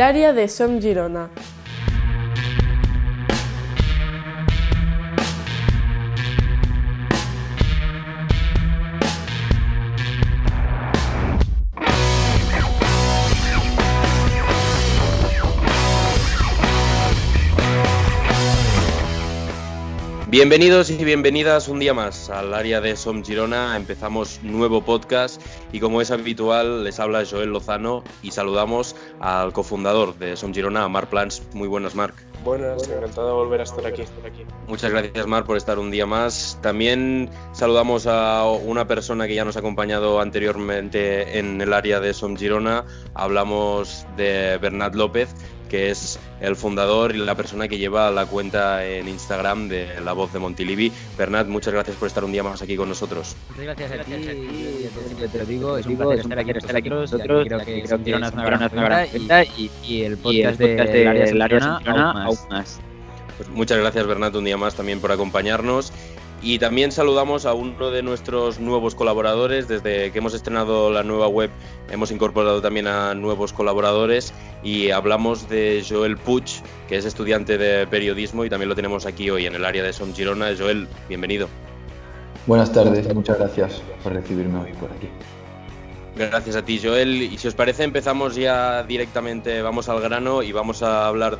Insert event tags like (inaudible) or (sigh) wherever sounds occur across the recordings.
área de Som Girona. Bienvenidos y bienvenidas un día más al área de Som Girona. Empezamos nuevo podcast y como es habitual les habla Joel Lozano y saludamos al cofundador de Som Girona, Marc Plans. Muy buenas, Marc. Buenas, encantado de volver a estar aquí. Muchas gracias, Mar, por estar un día más. También saludamos a una persona que ya nos ha acompañado anteriormente en el área de Som Girona. Hablamos de Bernat López, que es el fundador y la persona que lleva la cuenta en Instagram de La Voz de Montilivi. Bernat, muchas gracias por estar un día más aquí con nosotros. Muchas gracias a ti, te lo digo, es un placer estar aquí, estar aquí con nosotros, creo que es una gran cuenta y, el podcast del área de aún más. Pues muchas gracias Bernat un día más también por acompañarnos y también saludamos a uno de nuestros nuevos colaboradores. Desde que hemos estrenado la nueva web hemos incorporado también a nuevos colaboradores y hablamos de Joel Puig, que es estudiante de periodismo y también lo tenemos aquí hoy en el área de Som Girona. Joel, bienvenido. Buenas tardes, muchas gracias por recibirme hoy por aquí. Gracias a ti, Joel. Y si os parece, empezamos ya directamente, vamos al grano y vamos a hablar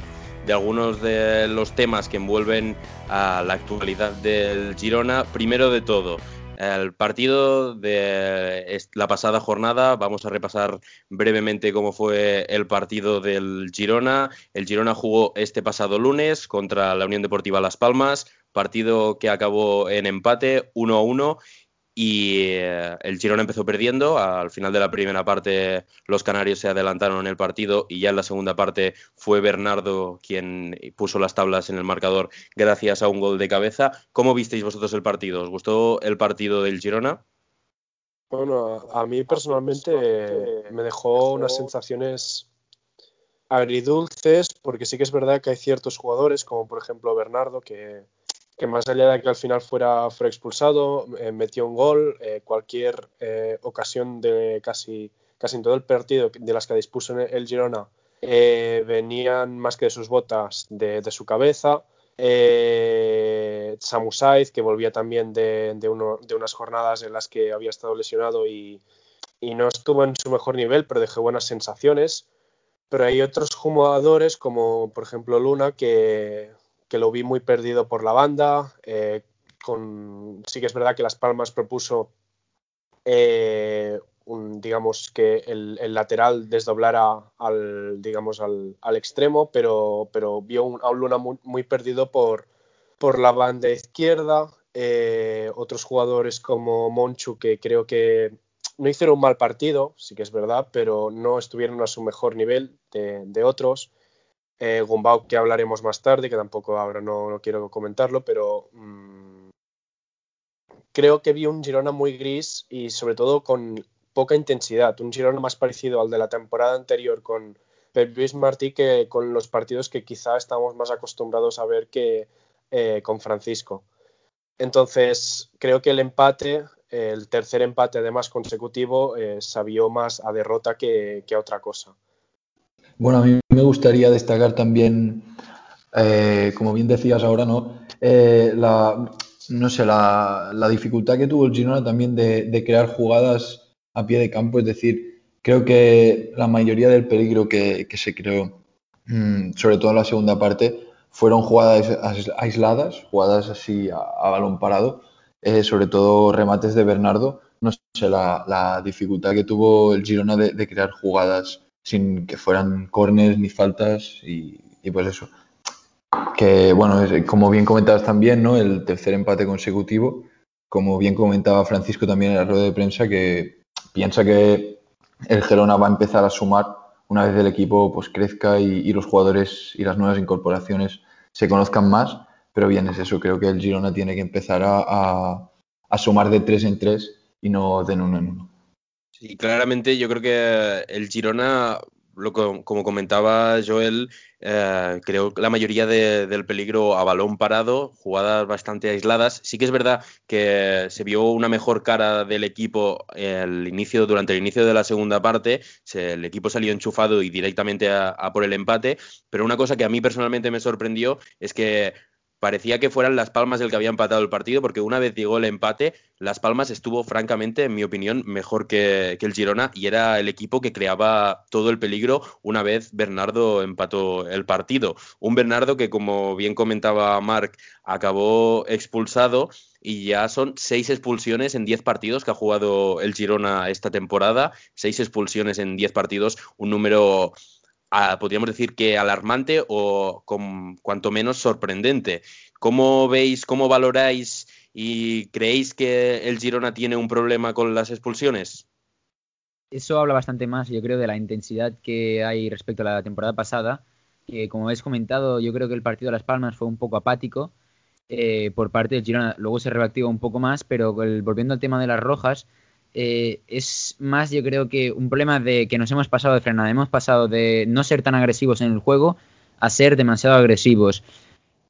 de algunos de los temas que envuelven a la actualidad del Girona. Primero de todo, el partido de la pasada jornada. Vamos a repasar brevemente cómo fue el partido del Girona. El Girona jugó este pasado lunes contra la Unión Deportiva Las Palmas, partido que acabó en empate 1 a 1 y eh, el Girona empezó perdiendo. Al final de la primera parte los canarios se adelantaron en el partido y ya en la segunda parte fue Bernardo quien puso las tablas en el marcador gracias a un gol de cabeza. ¿Cómo visteis vosotros el partido? ¿Os gustó el partido del Girona? Bueno, a mí personalmente me dejó unas sensaciones agridulces porque sí que es verdad que hay ciertos jugadores como por ejemplo Bernardo que que más allá de que al final fuera, fuera expulsado, eh, metió un gol, eh, cualquier eh, ocasión de casi, casi en todo el partido de las que dispuso el Girona venían más que de sus botas, de, su cabeza. Samu Saiz, que volvía también de, de, unas jornadas en las que había estado lesionado y, y no estuvo en su mejor nivel, pero dejó buenas sensaciones. Pero hay otros jugadores, como por ejemplo Luna, que, que lo vi muy perdido por la banda. Eh, con, sí que es verdad que Las Palmas propuso, eh, un, digamos, que el, lateral desdoblara al, digamos, al, extremo, pero, pero vio un, a un Luna muy, perdido por, por la banda izquierda. Eh, otros jugadores como Monchu, que creo que no hicieron un mal partido, sí que es verdad, pero no estuvieron a su mejor nivel de otros eh, Gumbau, que hablaremos más tarde, que tampoco ahora no, quiero comentarlo, pero mm, creo que vi un Girona muy gris y sobre todo con poca intensidad, un Girona más parecido al de la temporada anterior con Pep Luis Martí que con los partidos que quizá estamos más acostumbrados a ver que eh, con Francisco. Entonces, creo que el empate, el tercer empate además consecutivo, eh, sabió más a derrota que a otra cosa. Bueno, a mí me gustaría destacar también, eh, como bien decías ahora, ¿no? Eh, la, no sé, la, dificultad que tuvo el Girona también de, crear jugadas a pie de campo, es decir, creo que la mayoría del peligro que, se creó, mm, sobre todo en la segunda parte, fueron jugadas aisladas, jugadas así a, balón parado, eh, sobre todo remates de Bernardo. No sé, la, dificultad que tuvo el Girona de crear jugadas sin que fueran corners ni faltas y, pues eso. Que bueno, como bien comentabas también, ¿no? El tercer empate consecutivo, como bien comentaba Francisco también en la rueda de prensa, que piensa que el Gerona va a empezar a sumar una vez el equipo pues crezca y, los jugadores y las nuevas incorporaciones se conozcan más. Pero bien, es eso, creo que el Girona tiene que empezar a, a sumar de tres en tres y no de uno en uno. Y claramente yo creo que el Girona como comentaba Joel, eh, creo que la mayoría del peligro a balón parado, jugadas bastante aisladas. Sí que es verdad que se vio una mejor cara del equipo el inicio, durante el inicio de la segunda parte. el equipo salió enchufado y directamente a por el empate. Pero una cosa que a mí personalmente me sorprendió es que parecía que fueran Las Palmas el que había empatado el partido, porque una vez llegó el empate, Las Palmas estuvo, francamente, en mi opinión, mejor que, el Girona y era el equipo que creaba todo el peligro una vez Bernardo empató el partido. Un Bernardo que, como bien comentaba Marc, acabó expulsado y ya son seis expulsiones en diez partidos que ha jugado el Girona esta temporada, seis expulsiones en diez partidos, un número podríamos decir que alarmante o con, cuanto menos sorprendente. ¿Cómo veis, cómo valoráis y creéis que el Girona tiene un problema con las expulsiones? Eso habla bastante más, yo creo, de la intensidad que hay respecto a la temporada pasada. Que, como habéis comentado, yo creo que el partido de Las Palmas fue un poco apático eh, por parte del Girona. Luego se reactivó un poco más, pero volviendo al tema de las rojas, eh, es más, yo creo que un problema de que nos hemos pasado de frenada. Hemos pasado de no ser tan agresivos en el juego a ser demasiado agresivos.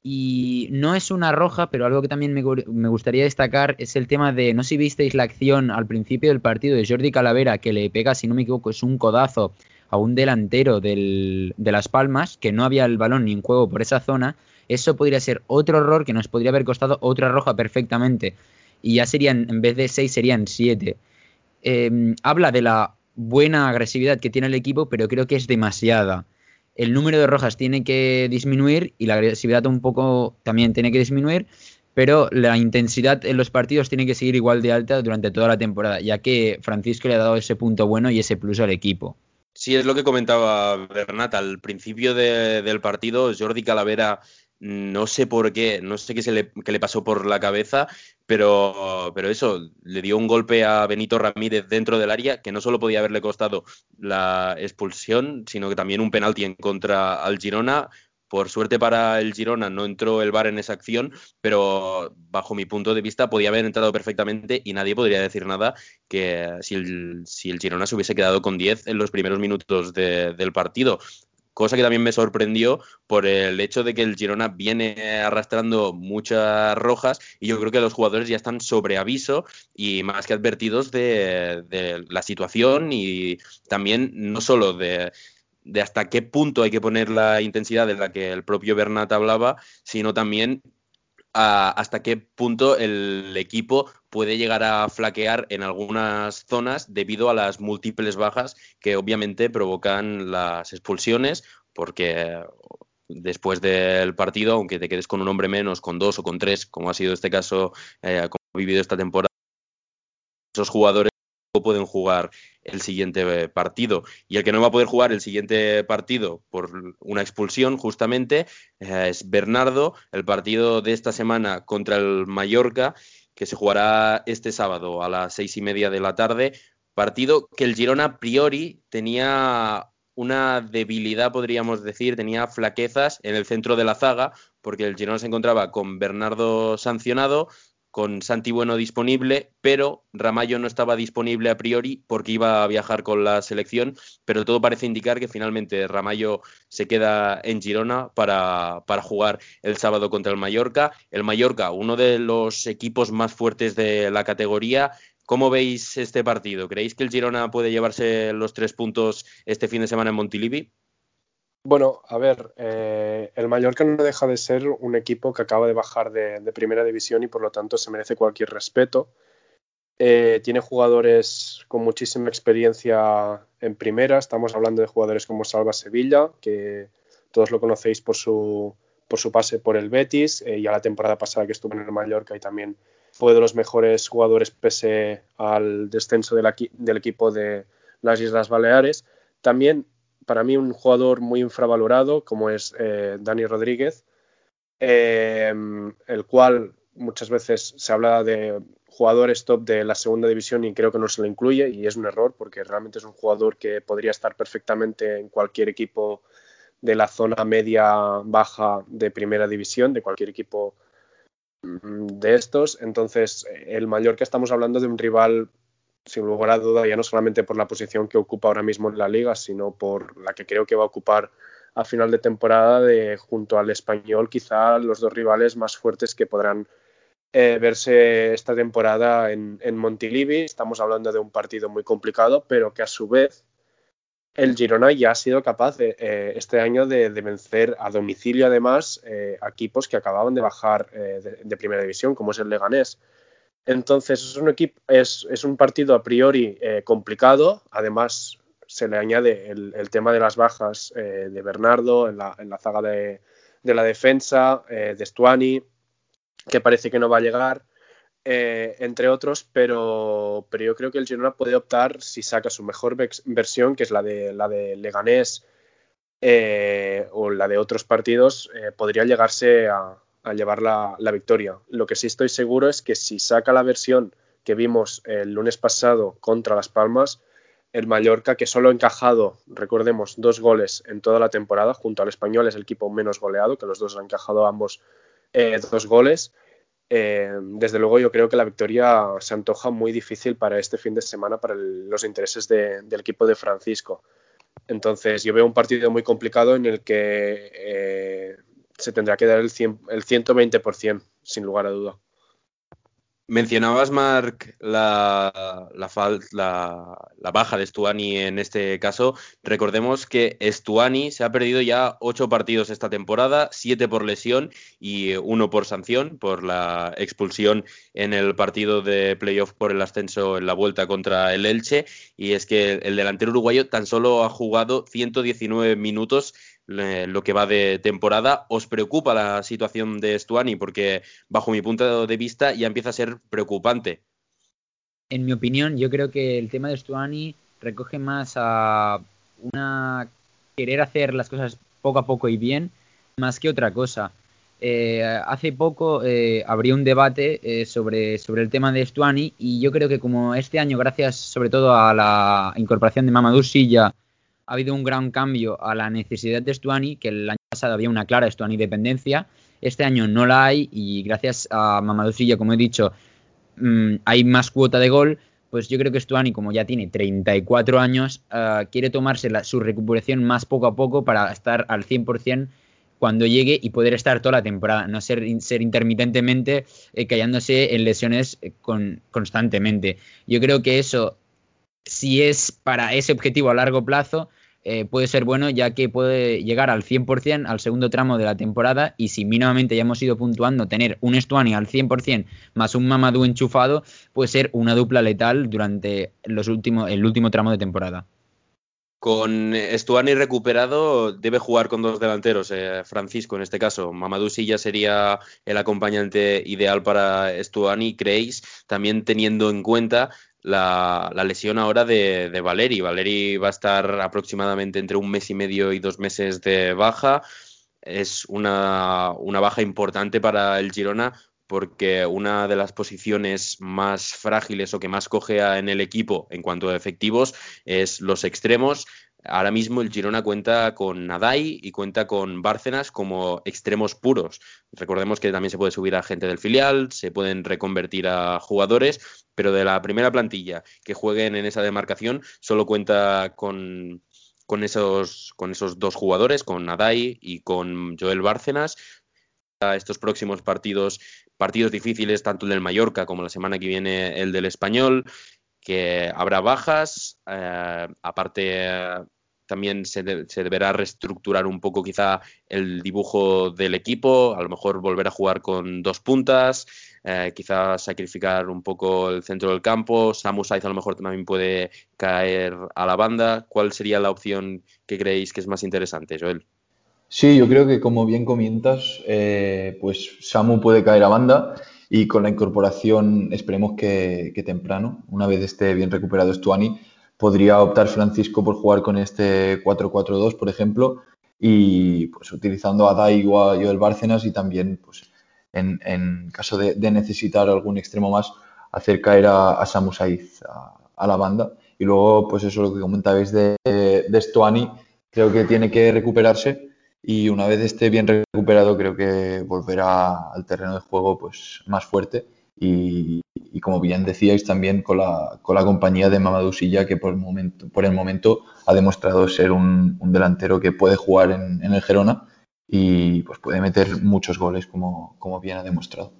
Y no es una roja, pero algo que también me, gustaría destacar es el tema de, no sé si visteis la acción al principio del partido de Jordi Calavera, que le pega, si no me equivoco, es un codazo a un delantero de Las Palmas, que no había el balón ni en juego por esa zona. Eso podría ser otro error que nos podría haber costado otra roja perfectamente. Y ya serían, en vez de seis, serían siete. Em, habla de la buena agresividad que tiene el equipo, pero creo que es demasiada. El número de rojas tiene que disminuir y la agresividad un poco también tiene que disminuir, pero la intensidad en los partidos tiene que seguir igual de alta durante toda la temporada, ya que Francisco le ha dado ese punto bueno y ese plus al equipo. Sí, es lo que comentaba Bernat. Al principio del partido, Jordi Calavera no sé por qué, no sé qué, se le, le pasó por la cabeza, pero, pero eso, le dio un golpe a Benito Ramírez dentro del área que no solo podía haberle costado la expulsión, sino que también un penalti en contra al Girona. Por suerte para el Girona no entró el VAR en esa acción, pero bajo mi punto de vista podía haber entrado perfectamente y nadie podría decir nada que si el, si el Girona se hubiese quedado con 10 en los primeros minutos del partido cosa que también me sorprendió por el hecho de que el Girona viene arrastrando muchas rojas y yo creo que los jugadores ya están sobre aviso y más que advertidos de, la situación y también no solo de, hasta qué punto hay que poner la intensidad de la que el propio Bernat hablaba, sino también hasta qué punto el equipo puede llegar a flaquear en algunas zonas debido a las múltiples bajas que obviamente provocan las expulsiones, porque después del partido, aunque te quedes con un hombre menos, con dos o con tres, como ha sido este caso, eh, como ha vivido esta temporada, esos jugadores pueden jugar el siguiente partido. Y el que no va a poder jugar el siguiente partido por una expulsión, justamente, eh, es Bernardo, el partido de esta semana contra el Mallorca, que se jugará este sábado a las seis y media de la tarde. Partido que el Girona a priori tenía una debilidad, podríamos decir, tenía flaquezas en el centro de la zaga, porque el Girona se encontraba con Bernardo sancionado, con Santi Bueno disponible, pero Ramallo no estaba disponible a priori porque iba a viajar con la selección, pero todo parece indicar que finalmente Ramallo se queda en Girona para, para jugar el sábado contra el Mallorca. El Mallorca, uno de los equipos más fuertes de la categoría, ¿Cómo veis este partido? ¿Creéis que el Girona puede llevarse los tres puntos este fin de semana en Montilivi? Bueno, a ver, eh, el Mallorca no deja de ser un equipo que acaba de bajar de, primera división y por lo tanto se merece cualquier respeto. Eh, tiene jugadores con muchísima experiencia en primera. Estamos hablando de jugadores como Salva Sevilla, que todos lo conocéis por su, por su pase por el Betis, eh, ya la temporada pasada que estuvo en el Mallorca y también fue de los mejores jugadores pese al descenso del equipo de las Islas Baleares. También para mí un jugador muy infravalorado como es eh, Dani Rodríguez, eh, el cual muchas veces se habla de jugadores top de la segunda división y creo que no se lo incluye y es un error porque realmente es un jugador que podría estar perfectamente en cualquier equipo de la zona media baja de primera división, de cualquier equipo mm, de estos. Entonces, el Mallorca estamos hablando de un rival sin lugar a duda, ya no solamente por la posición que ocupa ahora mismo en la liga, sino por la que creo que va a ocupar a final de temporada junto al español, quizá los dos rivales más fuertes que podrán eh, verse esta temporada en, Montilivi. Estamos hablando de un partido muy complicado, pero que a su vez el Girona ya ha sido capaz eh, este año de, vencer a domicilio además eh, equipos que acababan de bajar de, primera división, como es el Leganés. Entonces es un equipo, es, es un partido a priori complicado. Además se le añade el, tema de las bajas de Bernardo en la, en la zaga de, la defensa, de Stuani que parece que no va a llegar, eh, entre otros, pero, pero yo creo que el Girona puede optar si saca su mejor versión, que es la de, la de Leganés eh, o la de otros partidos, eh, podría llegarse a, llevar la, victoria. Lo que sí estoy seguro es que si saca la versión que vimos el lunes pasado contra Las Palmas, el Mallorca, que solo ha encajado, recordemos, dos goles en toda la temporada, junto al español es el equipo menos goleado, que los dos han encajado ambos eh, dos goles. Eh, desde luego yo creo que la victoria se antoja muy difícil para este fin de semana para los intereses del equipo de Francisco. Entonces yo veo un partido muy complicado en el que eh, se tendrá que dar el, el 120%, sin lugar a duda. Mencionabas, Marc, la, la, baja de Stuani en este caso. Recordemos que Stuani se ha perdido ya ocho partidos esta temporada, siete por lesión y uno por sanción, por la expulsión en el partido de playoff por el ascenso en la vuelta contra el Elche. Y es que el delantero uruguayo tan solo ha jugado 119 minutos lo que va de temporada. ¿Os preocupa la situación de Stuani? Porque bajo mi punto de vista ya empieza a ser preocupante. En mi opinión, yo creo que el tema de Stuani recoge más a una querer hacer las cosas poco a poco y bien, más que otra cosa. Eh, hace poco eh, abrió un debate eh, sobre, sobre el tema de Stuani y yo creo que como este año, gracias sobre todo a la incorporación de Mamadou Silla ha habido un gran cambio a la necesidad de Stuani, que el año pasado había una clara Stuani dependencia, este año no la hay y gracias a Mamadou Silla, como he dicho, mm, hay más cuota de gol, pues yo creo que Stuani, como ya tiene 34 años, ah, quiere tomarse su recuperación más poco a poco para estar al 100% cuando llegue y poder estar toda la temporada, no ser, ser intermitentemente eh, callándose en lesiones eh, constantemente. Yo creo que eso, si es para ese objetivo a largo plazo, eh, puede ser bueno ya que puede llegar al 100% al segundo tramo de la temporada y si mínimamente ya hemos ido puntuando tener un Estuani al 100% más un Mamadou enchufado puede ser una dupla letal durante los últimos, el último tramo de temporada. Con Estuani recuperado, debe jugar con dos delanteros, eh, Francisco en este caso. Mamadou ya sería el acompañante ideal para Estuani, ¿creéis? También teniendo en cuenta la, lesión ahora de, de, Valeri. Valeri va a estar aproximadamente entre un mes y medio y dos meses de baja. Es una, una baja importante para el Girona porque una de las posiciones más frágiles o que más cogea en el equipo en cuanto a efectivos es los extremos. Ahora mismo el Girona cuenta con Nadai y cuenta con Bárcenas como extremos puros. Recordemos que también se puede subir a gente del filial, se pueden reconvertir a jugadores, pero de la primera plantilla que jueguen en esa demarcación solo cuenta con, con, esos, con esos dos jugadores, con Nadai y con Joel Bárcenas. A estos próximos partidos, partidos difíciles, tanto el del Mallorca como la semana que viene el del Español, que habrá bajas, eh, aparte también se, deberá reestructurar un poco quizá el dibujo del equipo, a lo mejor volver a jugar con dos puntas, eh, quizá sacrificar un poco el centro del campo, Samu Saiz a lo mejor también puede caer a la banda. ¿Cuál sería la opción que creéis que es más interesante, Joel? Sí, yo creo que como bien comentas, eh, pues Samu puede caer a banda y con la incorporación esperemos que, temprano, una vez esté bien recuperado Stuani, podría optar Francisco por jugar con este 4-4-2, por ejemplo, y pues utilizando a Daigo a Joel Bárcenas y también, pues, en, caso de, necesitar algún extremo más, hacer caer a, a Samu Saiz a, la banda. Y luego, pues eso lo que comentabais de, de Stoani, creo que tiene que recuperarse y una vez esté bien recuperado, creo que volverá al terreno de juego pues más fuerte y, como bien decíais también con la, con la compañía de Mamadou Silla que por el momento, por el momento ha demostrado ser un, delantero que puede jugar en, el Gerona y pues puede meter muchos goles como, como bien ha demostrado.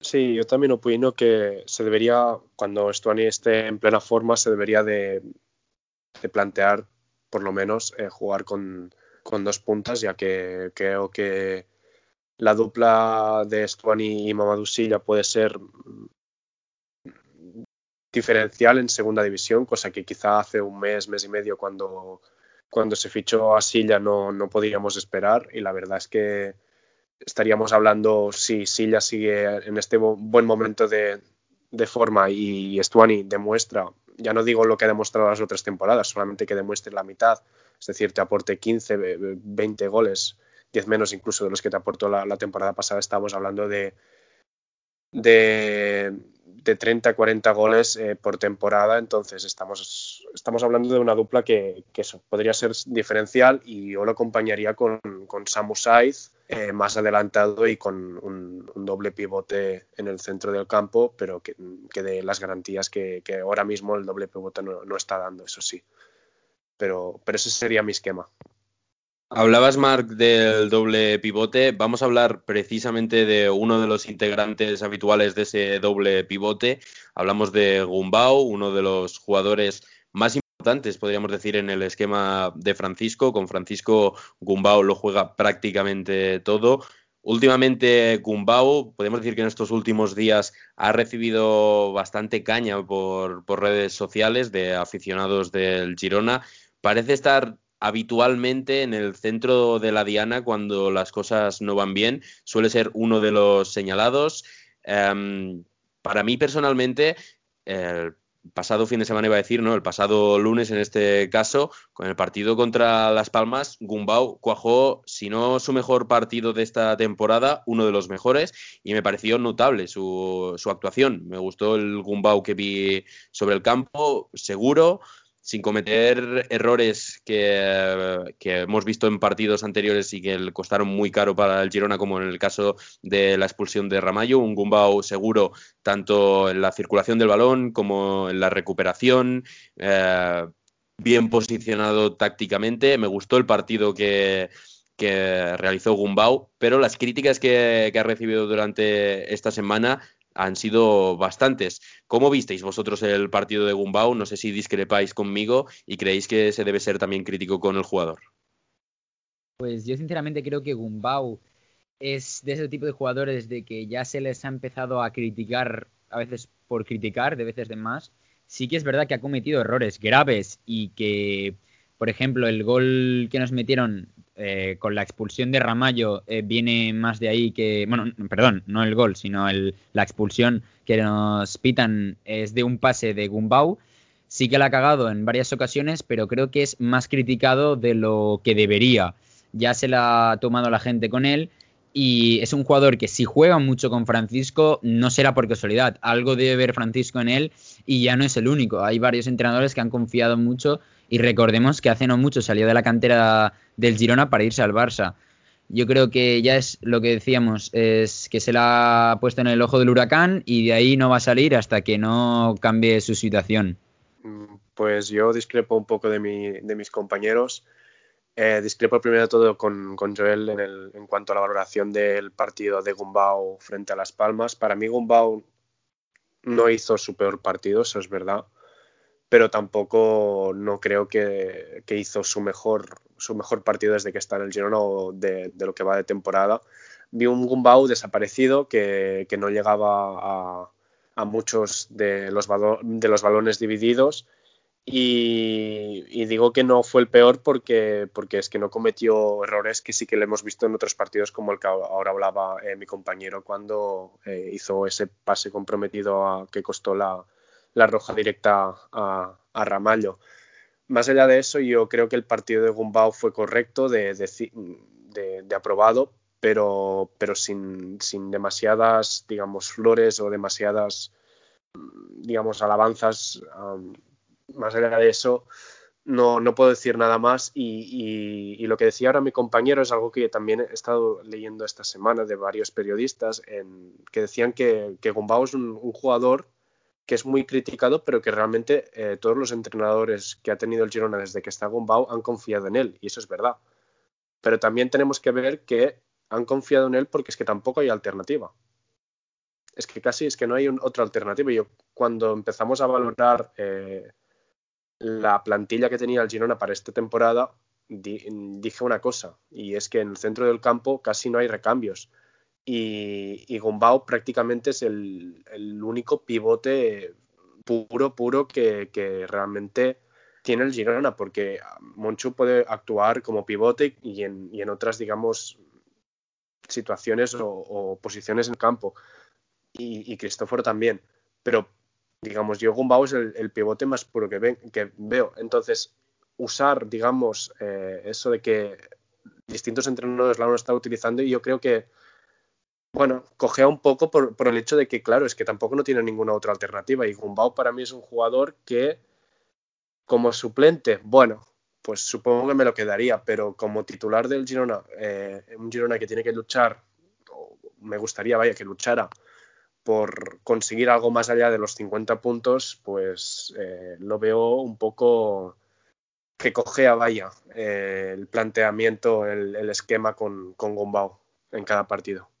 Sí, yo también opino que se debería, cuando Stuani esté en plena forma, se debería de, plantear por lo menos eh, jugar con, con, dos puntas, ya que creo que la dupla de Stuani y Mamadou Silla puede ser diferencial en segunda división, cosa que quizá hace un mes, mes y medio cuando, cuando se fichó a Silla no, no podíamos esperar. Y la verdad es que estaríamos hablando si Silla sigue en este buen momento de, forma y Stuani demuestra, ya no digo lo que ha demostrado las otras temporadas, solamente que demuestre la mitad, es decir, te aporte 15, 20 goles 10 menos incluso de los que te aportó la, temporada pasada, estábamos hablando de, de, de 30, 40 goles eh, por temporada, entonces estamos, estamos hablando de una dupla que, eso, podría ser diferencial y yo lo acompañaría con, con Samu Saiz eh, más adelantado y con un, doble pivote en el centro del campo, pero que, que dé las garantías que, ahora mismo el doble pivote no, no está dando, eso sí. Pero, pero ese sería mi esquema. Hablabas, Marc, del doble pivote. Vamos a hablar precisamente de uno de los integrantes habituales de ese doble pivote. Hablamos de Gumbau, uno de los jugadores más importantes, podríamos decir, en el esquema de Francisco. Con Francisco, Gumbau lo juega prácticamente todo. Últimamente, Gumbau, podemos decir que en estos últimos días ha recibido bastante caña por, por redes sociales de aficionados del Girona. Parece estar habitualmente en el centro de la diana cuando las cosas no van bien. Suele ser uno de los señalados. Em, para mí personalmente, el pasado fin de semana iba a decir, ¿no? El pasado lunes en este caso, con el partido contra Las Palmas, Gumbau cuajó, si no su mejor partido de esta temporada, uno de los mejores, y me pareció notable su, su actuación. Me gustó el Gumbau que vi sobre el campo, seguro, sin cometer errores que, hemos visto en partidos anteriores y que le costaron muy caro para el Girona, como en el caso de la expulsión de Ramallo, un Gumbau seguro tanto en la circulación del balón como en la recuperación, eh, bien posicionado tácticamente. Me gustó el partido que, realizó Gumbau, pero las críticas que, que ha recibido durante esta semana han sido bastantes. ¿Cómo visteis vosotros el partido de Gumbau? No sé si discrepáis conmigo y creéis que se debe ser también crítico con el jugador. Pues yo sinceramente creo que Gumbau es de ese tipo de jugadores de que ya se les ha empezado a criticar, a veces por criticar, de veces de más. Sí que es verdad que ha cometido errores graves y que, por ejemplo, el gol que nos metieron eh, con la expulsión de Ramallo eh, viene más de ahí que, bueno, perdón, no el gol, sino la expulsión que nos pitan es de un pase de Gumbau. Sí que la ha cagado en varias ocasiones, pero creo que es más criticado de lo que debería. Ya se la ha tomado la gente con él y es un jugador que si juega mucho con Francisco no será por casualidad, algo debe ver Francisco en él y ya no es el único. Hay varios entrenadores que han confiado mucho y recordemos que hace no mucho salió de la cantera del Girona para irse al Barça. Yo creo que ya es lo que decíamos, es que se la ha puesto en el ojo del huracán y de ahí no va a salir hasta que no cambie su situación. Pues yo discrepo un poco de, mis compañeros. Eh, discrepo primero de todo con, Joel en, en, cuanto a la valoración del partido de Gumbau frente a Las Palmas. Para mí Gumbau no hizo su peor partido, eso es verdad pero tampoco no creo que, hizo su mejor, su mejor partido desde que está en el Girona o de, lo que va de temporada. Vi un Gumbau desaparecido que, no llegaba a, muchos de los, de los balones divididos y, digo que no fue el peor porque, porque es que no cometió errores que sí que le hemos visto en otros partidos como el que ahora hablaba eh, mi compañero cuando eh, hizo ese pase comprometido a, que costó la, la roja directa a, Ramallo. Más allá de eso, yo creo que el partido de Gumbau fue correcto, de, aprobado, pero, pero sin, sin, demasiadas, digamos, flores o demasiadas, digamos, alabanzas. más allá de eso, no, no puedo decir nada más y, lo que decía ahora mi compañero es algo que también he estado leyendo esta semana de varios periodistas en, que decían que, que es un, jugador que es muy criticado, pero que realmente eh, todos los entrenadores que ha tenido el Girona desde que está Gumbau han confiado en él, y eso es verdad. Pero también tenemos que ver que han confiado en él porque es que tampoco hay alternativa. Es que casi es que no hay otra alternativa. Yo cuando empezamos a valorar eh, la plantilla que tenía el Girona para esta temporada, dije una cosa, y es que en el centro del campo casi no hay recambios. Y, y prácticamente es el, único pivote puro, puro que, realmente tiene el Girona, porque Monchu puede actuar como pivote y en, otras, digamos, situaciones o, posiciones en el campo. Y, Cristóforo también. Pero digamos, yo Gumbau es el, pivote más puro que, que, veo. Entonces, usar, digamos, eh, eso de que distintos entrenadores lo han estado utilizando y yo creo que, bueno, cogea un poco por, el hecho de que, claro, es que tampoco no tiene ninguna otra alternativa y Gumbau para mí es un jugador que, como suplente, bueno, pues supongo que me lo quedaría, pero como titular del Girona, eh, un Girona que tiene que luchar, me gustaría, vaya, que luchara por conseguir algo más allá de los 50 puntos, pues eh, lo veo un poco que cogea, vaya, eh, el planteamiento, el, esquema con, con en cada partido.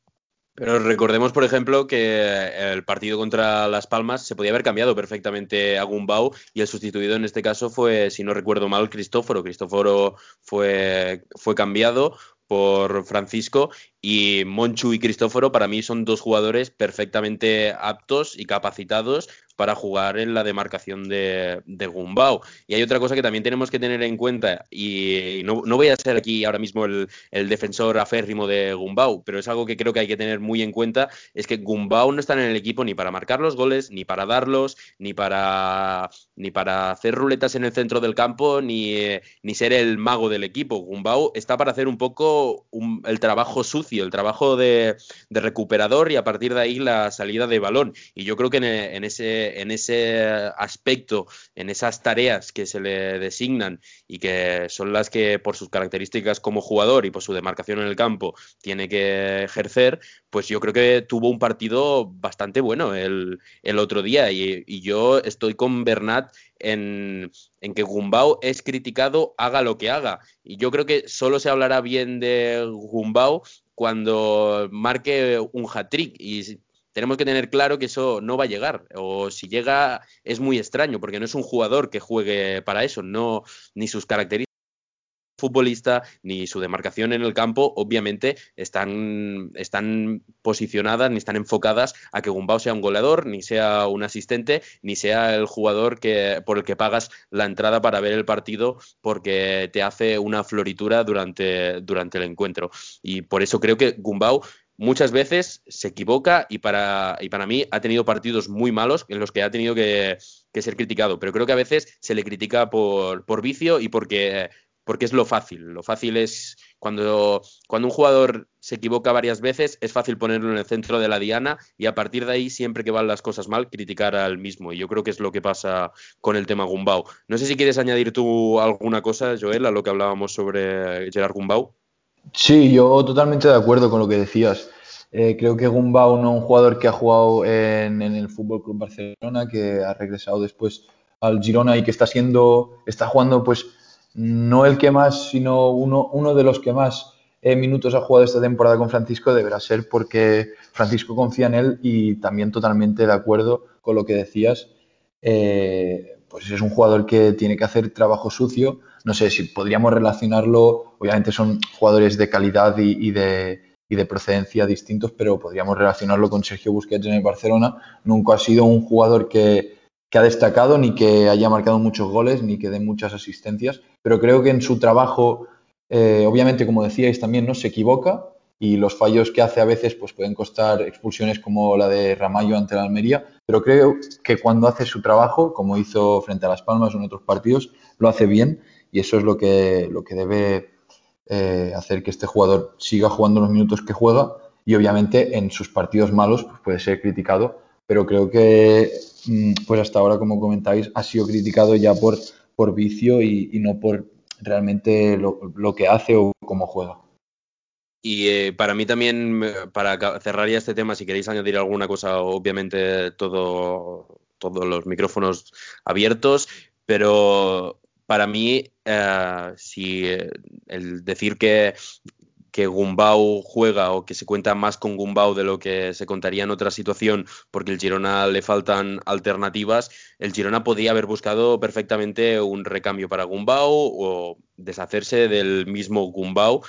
Pero recordemos, por ejemplo, que el partido contra Las Palmas se podía haber cambiado perfectamente a Gumbau y el sustituido en este caso fue, si no recuerdo mal, Cristóforo. Cristóforo fue, fue cambiado por Francisco y Monchu y Cristóforo para mí son dos jugadores perfectamente aptos y capacitados para jugar en la demarcación de, Gumbau. Y hay otra cosa que también tenemos que tener en cuenta, y no, voy a ser aquí ahora mismo el, defensor aférrimo de Gumbau, pero es algo que creo que hay que tener muy en cuenta, es que Gumbau no está en el equipo ni para marcar los goles, ni para darlos, ni para, ni para hacer ruletas en el centro del campo, ni, ni ser el mago del equipo. Gumbau está para hacer un poco el trabajo sucio, el trabajo de, recuperador y a partir de ahí la salida de balón. Y yo creo que en ese aspecto, en esas tareas que se le designan y que son las que por sus características como jugador y por su demarcación en el campo tiene que ejercer, pues yo creo que tuvo un partido bastante bueno el, otro día y, yo estoy con Bernat en, en, que Gumbau es criticado haga lo que haga. Y yo creo que solo se hablará bien de Gumbau cuando marque un hat-trick. Y tenemos que tener claro que eso no va a llegar. O si llega, es muy extraño, porque no es un jugador que juegue para eso, no, ni sus características futbolista ni su demarcación en el campo obviamente están, están posicionadas ni están enfocadas a que Gumbao sea un goleador, ni sea un asistente, ni sea el jugador que, por el que pagas la entrada para ver el partido porque te hace una floritura durante, durante el encuentro. Y por eso creo que Gumbau muchas veces se equivoca y para, y para mí ha tenido partidos muy malos en los que ha tenido que, ser criticado, pero creo que a veces se le critica por, por vicio y porque, porque es lo fácil. Lo fácil es cuando, cuando un jugador se equivoca varias veces, es fácil ponerlo en el centro de la diana y a partir de ahí, siempre que van las cosas mal, criticar al mismo. Y yo creo que es lo que pasa con el tema Gumbau. No sé si quieres añadir tú alguna cosa, Joel, a lo que hablábamos sobre Gerard Gumbau. Sí, yo totalmente de acuerdo con lo que decías. Eh, creo que Gumbau no es un jugador que ha jugado en, el Fútbol Club Barcelona, que ha regresado después al Girona y que está siendo, está jugando, pues, no el que más, sino uno, uno de los que más eh, minutos ha jugado esta temporada con Francisco, deberá ser porque Francisco confía en él y también totalmente de acuerdo con lo que decías. Eh, pues es un jugador que tiene que hacer trabajo sucio. No sé si podríamos relacionarlo, obviamente son jugadores de calidad y, de, de, procedencia distintos, pero podríamos relacionarlo con Sergio Busquets en el Barcelona. Nunca ha sido un jugador que, que ha destacado, ni que haya marcado muchos goles, ni que dé muchas asistencias, pero creo que en su trabajo, eh, obviamente, como decíais, también no se equivoca, y los fallos que hace a veces pues pueden costar expulsiones como la de Ramallo ante la Almería, pero creo que cuando hace su trabajo, como hizo frente a Las Palmas o en otros partidos, lo hace bien y eso es lo que, lo que debe eh, hacer que este jugador siga jugando los minutos que juega y obviamente en sus partidos malos pues puede ser criticado, pero creo que pues hasta ahora, como comentáis, ha sido criticado ya por por vicio y, no por realmente lo, que hace o cómo juega. Y eh, para mí también, para cerrar ya este tema, si queréis añadir alguna cosa, obviamente todo, todos los micrófonos abiertos, pero para mí, eh, si el decir que que Gumbau juega o que se cuenta más con Gumbau de lo que se contaría en otra situación porque el Girona le faltan alternativas, el Girona podía haber buscado perfectamente un recambio para Gumbau o deshacerse del mismo Gumbau.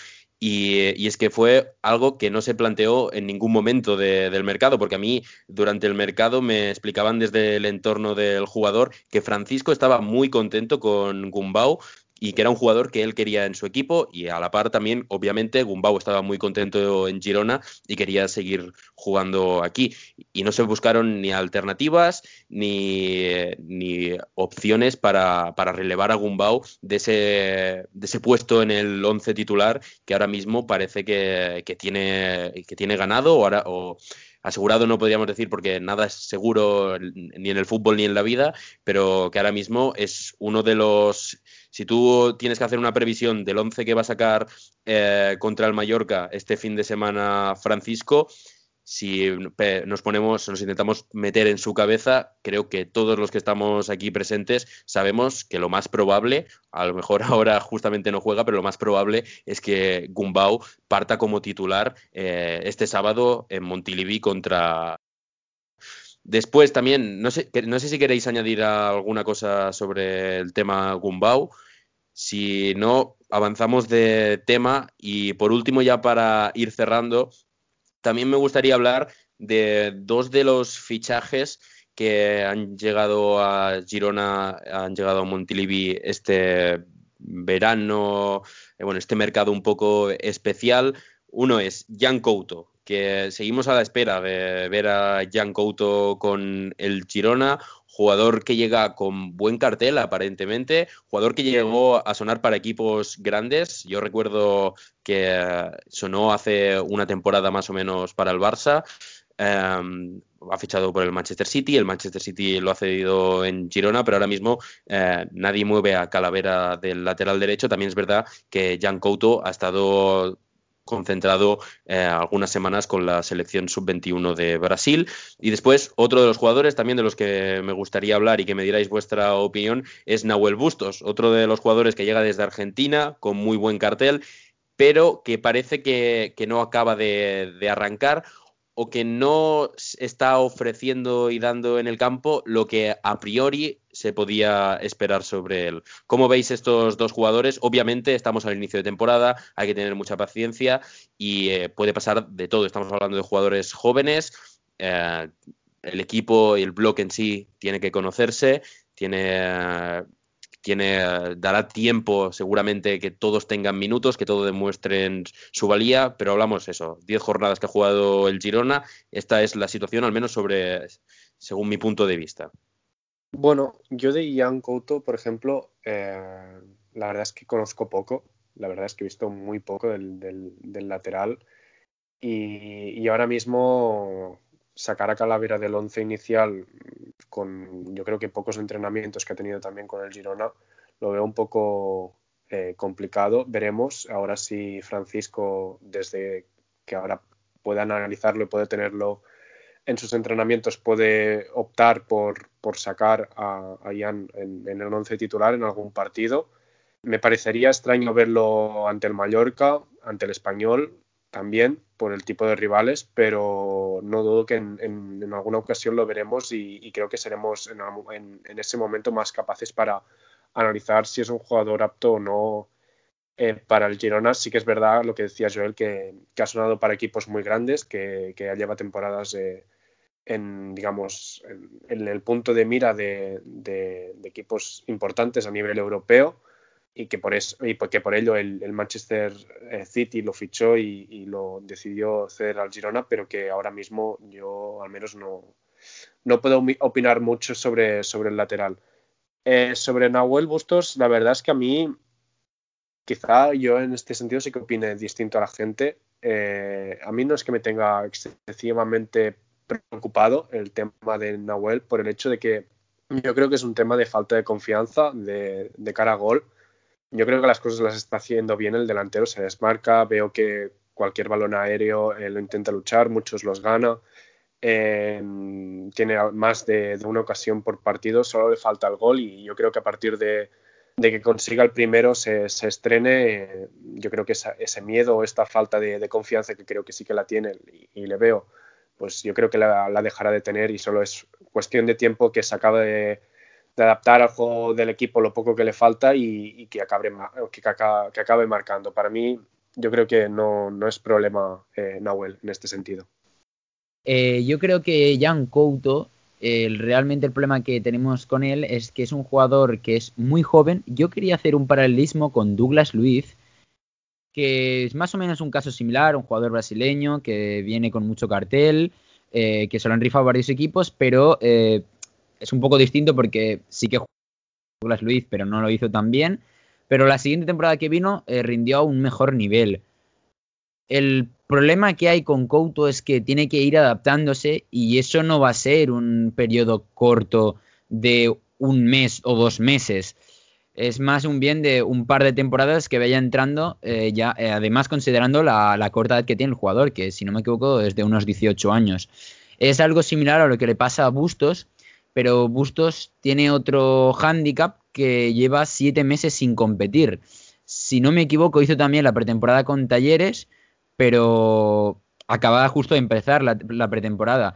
Y, es que fue algo que no se planteó en ningún momento del mercado, porque a mí durante el mercado me explicaban desde el entorno del jugador que Francisco estaba muy contento con Gumbau, y que era un jugador que él quería en su equipo y a la par también, obviamente, Gumbau estaba muy contento en Girona y quería seguir jugando aquí. Y no se buscaron ni alternativas ni, ni opciones para, para, relevar a Gumbau de ese, de ese puesto en el 11 titular que ahora mismo parece que, que tiene, que tiene ganado o, asegurado no podríamos decir porque nada es seguro ni en el fútbol ni en la vida, pero que ahora mismo es uno de los si tú tienes que hacer una previsión del 11 que va a sacar eh, contra el Mallorca este fin de semana Francisco, si nos ponemos, nos intentamos meter en su cabeza, creo que todos los que estamos aquí presentes sabemos que lo más probable, a lo mejor (laughs) ahora justamente no juega, pero lo más probable es que Gumbau parta como titular eh, este sábado en Montilivi contra, Después también, no sé, no sé si queréis añadir alguna cosa sobre el tema Gumbau. Si no, avanzamos de tema. Y por último, ya para ir cerrando, también me gustaría hablar de dos de los fichajes que han llegado a Girona, han llegado a Montilivi este verano, eh, bueno, este mercado un poco especial. Uno es Jan Couto, que seguimos a la espera de ver a Jan Couto con el Girona, jugador que llega con buen cartel aparentemente, jugador que llegó a sonar para equipos grandes. Yo recuerdo que sonó hace una temporada más o menos para el Barça. Em, ha fichado por el Manchester City, el Manchester City lo ha cedido en Girona, pero ahora mismo eh, nadie mueve a Calavera del lateral derecho. También es verdad que Jan Couto ha estado concentrado eh, algunas semanas con la selección sub-21 de Brasil. Y después, otro de los jugadores también de los que me gustaría hablar y que me diráis vuestra opinión es Nahuel Bustos, otro de los jugadores que llega desde Argentina con muy buen cartel, pero que parece que, no acaba de, de arrancar o que no está ofreciendo y dando en el campo lo que a priori se podía esperar sobre él. ¿Cómo veis estos dos jugadores? Obviamente estamos al inicio de temporada, hay que tener mucha paciencia y eh, puede pasar de todo. Estamos hablando de jugadores jóvenes, eh, el equipo y el bloque en sí tiene que conocerse, tiene tiene, dará tiempo seguramente que todos tengan minutos, que todos demuestren su valía, pero hablamos eso, 10 jornadas que ha jugado el Girona, esta es la situación al menos sobre, según mi punto de vista. Bueno, yo de Ian Couto, por ejemplo, eh, la verdad es que conozco poco, la verdad es que he visto muy poco del, lateral y, ahora mismo sacar a Calavera del once inicial con yo creo que pocos entrenamientos que ha tenido también con el Girona, lo veo un poco eh, complicado. Veremos ahora si Francisco, desde que ahora puede analizarlo y puede tenerlo en sus entrenamientos, puede optar por, por sacar a, Ian en, en, el once titular en algún partido. Me parecería extraño verlo ante el Mallorca, ante el Español, también por el tipo de rivales, pero no dudo que en, alguna ocasión lo veremos y, creo que seremos en, ese momento más capaces para analizar si es un jugador apto o no eh, para el Girona. Sí que es verdad lo que decía Joel, que, ha sonado para equipos muy grandes, que, ya lleva temporadas en, digamos, en, el punto de mira de equipos importantes a nivel europeo y que por eso y porque por ello el, Manchester eh, City lo fichó y, lo decidió ceder al Girona pero que ahora mismo yo al menos no, no puedo opinar mucho sobre, sobre el lateral eh, sobre Nahuel Bustos la verdad es que a mí quizá yo en este sentido sí que opine distinto a la gente eh, a mí no es que me tenga excesivamente preocupado el tema de Nahuel por el hecho de que Yo creo que es un tema de falta de confianza de, de cara a gol. Yo creo que las cosas las está haciendo bien el delantero, se desmarca, veo que cualquier balón aéreo lo intenta luchar, muchos los gana. tiene más de, una ocasión por partido, solo le falta el gol y yo creo que a partir de, que consiga el primero se, estrene, yo creo que ese miedo o esta falta de, confianza que creo que sí que la tiene y, le veo, pues yo creo que la, dejará de tener y solo es cuestión de tiempo que se acabe de, adaptar al juego del equipo lo poco que le falta y, que, acabe, que, acabe marcando. Para mí yo creo que no, es problema eh, Nahuel en este sentido. Eh, yo creo que Jan Couto, realmente el problema que tenemos con él es que es un jugador que es muy joven. Yo quería hacer un paralelismo con Douglas Luiz, que es más o menos un caso similar, un jugador brasileño que viene con mucho cartel, eh, que se lo han rifado varios equipos, pero es un poco distinto porque sí que Douglas Luiz, pero no lo hizo tan bien pero la siguiente temporada que vino eh, rindió a un mejor nivel. El problema que hay con Couto es que tiene que ir adaptándose y eso no va a ser un periodo corto de un mes o dos meses. Es más un bien de un par de temporadas que vaya entrando, eh, ya eh, además considerando la, la, corta edad que tiene el jugador, que si no me equivoco es de unos 18 años. Es algo similar a lo que le pasa a Bustos, pero Bustos tiene otro hándicap que lleva siete meses sin competir. Si no me equivoco, hizo también la pretemporada con Talleres, pero acababa justo de empezar la, pretemporada.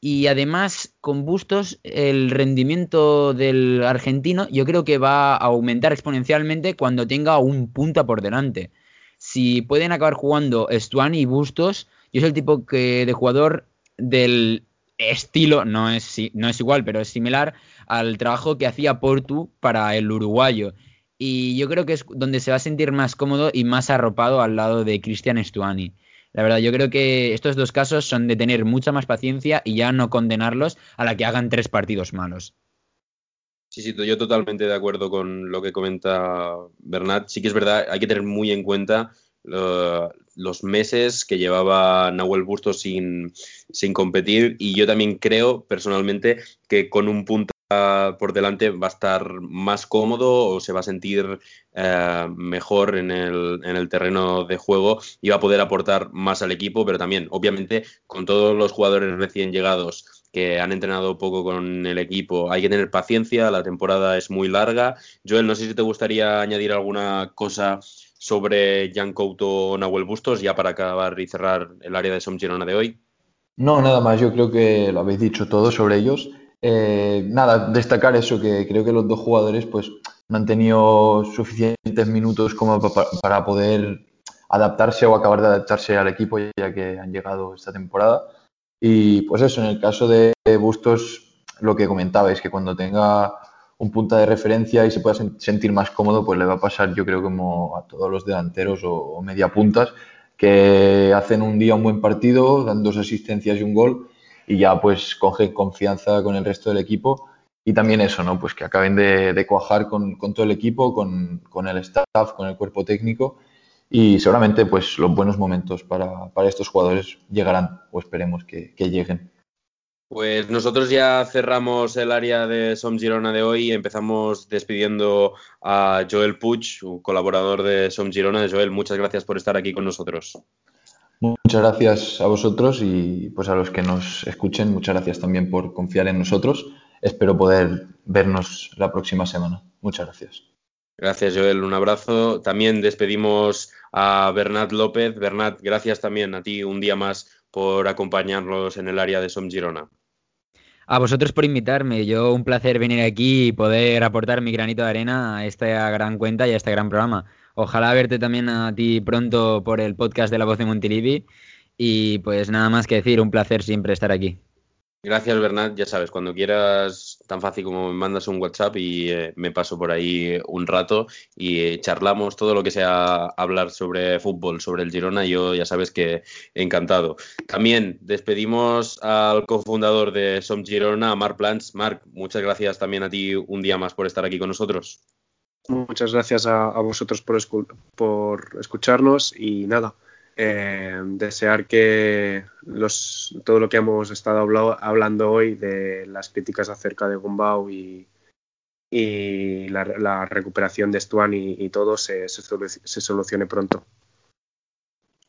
Y además, con Bustos, el rendimiento del argentino yo creo que va a aumentar exponencialmente cuando tenga un punta por delante. Si pueden acabar jugando Stuani y Bustos, yo soy el tipo que, de jugador del estilo, no es, no es igual, pero es similar al trabajo que hacía Portu para el uruguayo. Y yo creo que es donde se va a sentir más cómodo y más arropado al lado de Cristian Stuani. La verdad, yo creo que estos dos casos son de tener mucha más paciencia y ya no condenarlos a la que hagan tres partidos malos. Sí, sí, yo totalmente de acuerdo con lo que comenta Bernat. Sí que es verdad, hay que tener muy en cuenta los meses que llevaba Nahuel Busto sin, sin competir y yo también creo personalmente que con un punto por delante va a estar más cómodo o se va a sentir eh, mejor en el, en el, terreno de juego y va a poder aportar más al equipo, pero también, obviamente, con todos los jugadores recién llegados que han entrenado poco con el equipo, hay que tener paciencia, la temporada es muy larga. Joel, no sé si te gustaría añadir alguna cosa sobre Jan Couto o Nahuel Bustos, ya para acabar y cerrar el área de Som Girona de hoy. No, nada más, yo creo que lo habéis dicho todo sobre ellos. Eh, nada, destacar eso, que creo que los dos jugadores pues no han tenido suficientes minutos como para poder adaptarse o acabar de adaptarse al equipo ya que han llegado esta temporada. Y pues eso, en el caso de Bustos, lo que comentabais, que cuando tenga un punta de referencia y se pueda sentir más cómodo, pues le va a pasar yo creo como a todos los delanteros o, media puntas que hacen un día un buen partido, dan dos asistencias y un gol y ya pues cogen confianza con el resto del equipo y también eso, ¿no? Pues que acaben de, cuajar con, todo el equipo, con, el staff, con el cuerpo técnico y seguramente pues los buenos momentos para, estos jugadores llegarán o esperemos que lleguen. Pues nosotros ya cerramos el área de Som Girona de hoy. Empezamos despidiendo a Joel Puig, un colaborador de Som Girona. Joel, muchas gracias por estar aquí con nosotros. Muchas gracias a vosotros y pues a los que nos escuchen, muchas gracias también por confiar en nosotros. Espero poder vernos la próxima semana. Muchas gracias. Gracias, Joel. Un abrazo. También despedimos a Bernat López. Bernat, gracias también a ti un día más por acompañarnos en el área de Som Girona. A vosotros por invitarme. Yo un placer venir aquí y poder aportar mi granito de arena a esta gran cuenta y a este gran programa. Ojalá verte también a ti pronto por el podcast de La Voz de Montilivi. Y pues nada más que decir, un placer siempre estar aquí. Gracias, Bernat. Ya sabes, cuando quieras, tan fácil como me mandas un WhatsApp y eh, me paso por ahí un rato y eh, charlamos todo lo que sea hablar sobre fútbol, sobre el Girona. Yo ya sabes que encantado. También despedimos al cofundador de Som Girona, Marc Plans. Marc, muchas gracias también a ti un día más por estar aquí con nosotros. Muchas gracias a, vosotros por, por escucharnos y nada, eh, desear que los, todo lo que hemos estado hablando hoy de las críticas acerca de Gumbau y, la, recuperación de Stuan y, todo se, se, solucione pronto.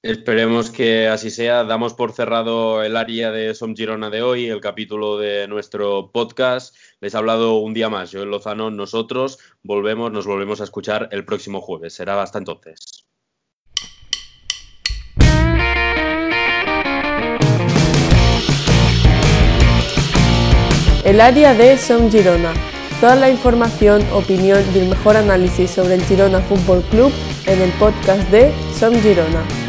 Esperemos que así sea. Damos por cerrado el área de Som Girona de hoy, el capítulo de nuestro podcast. Les ha hablado un día más, yo en Lozano, nosotros volvemos, nos volvemos a escuchar el próximo jueves. Será hasta entonces. El área de Som Girona. Toda la información, opinión y el mejor análisis sobre el Girona Fútbol Club en el podcast de Som Girona.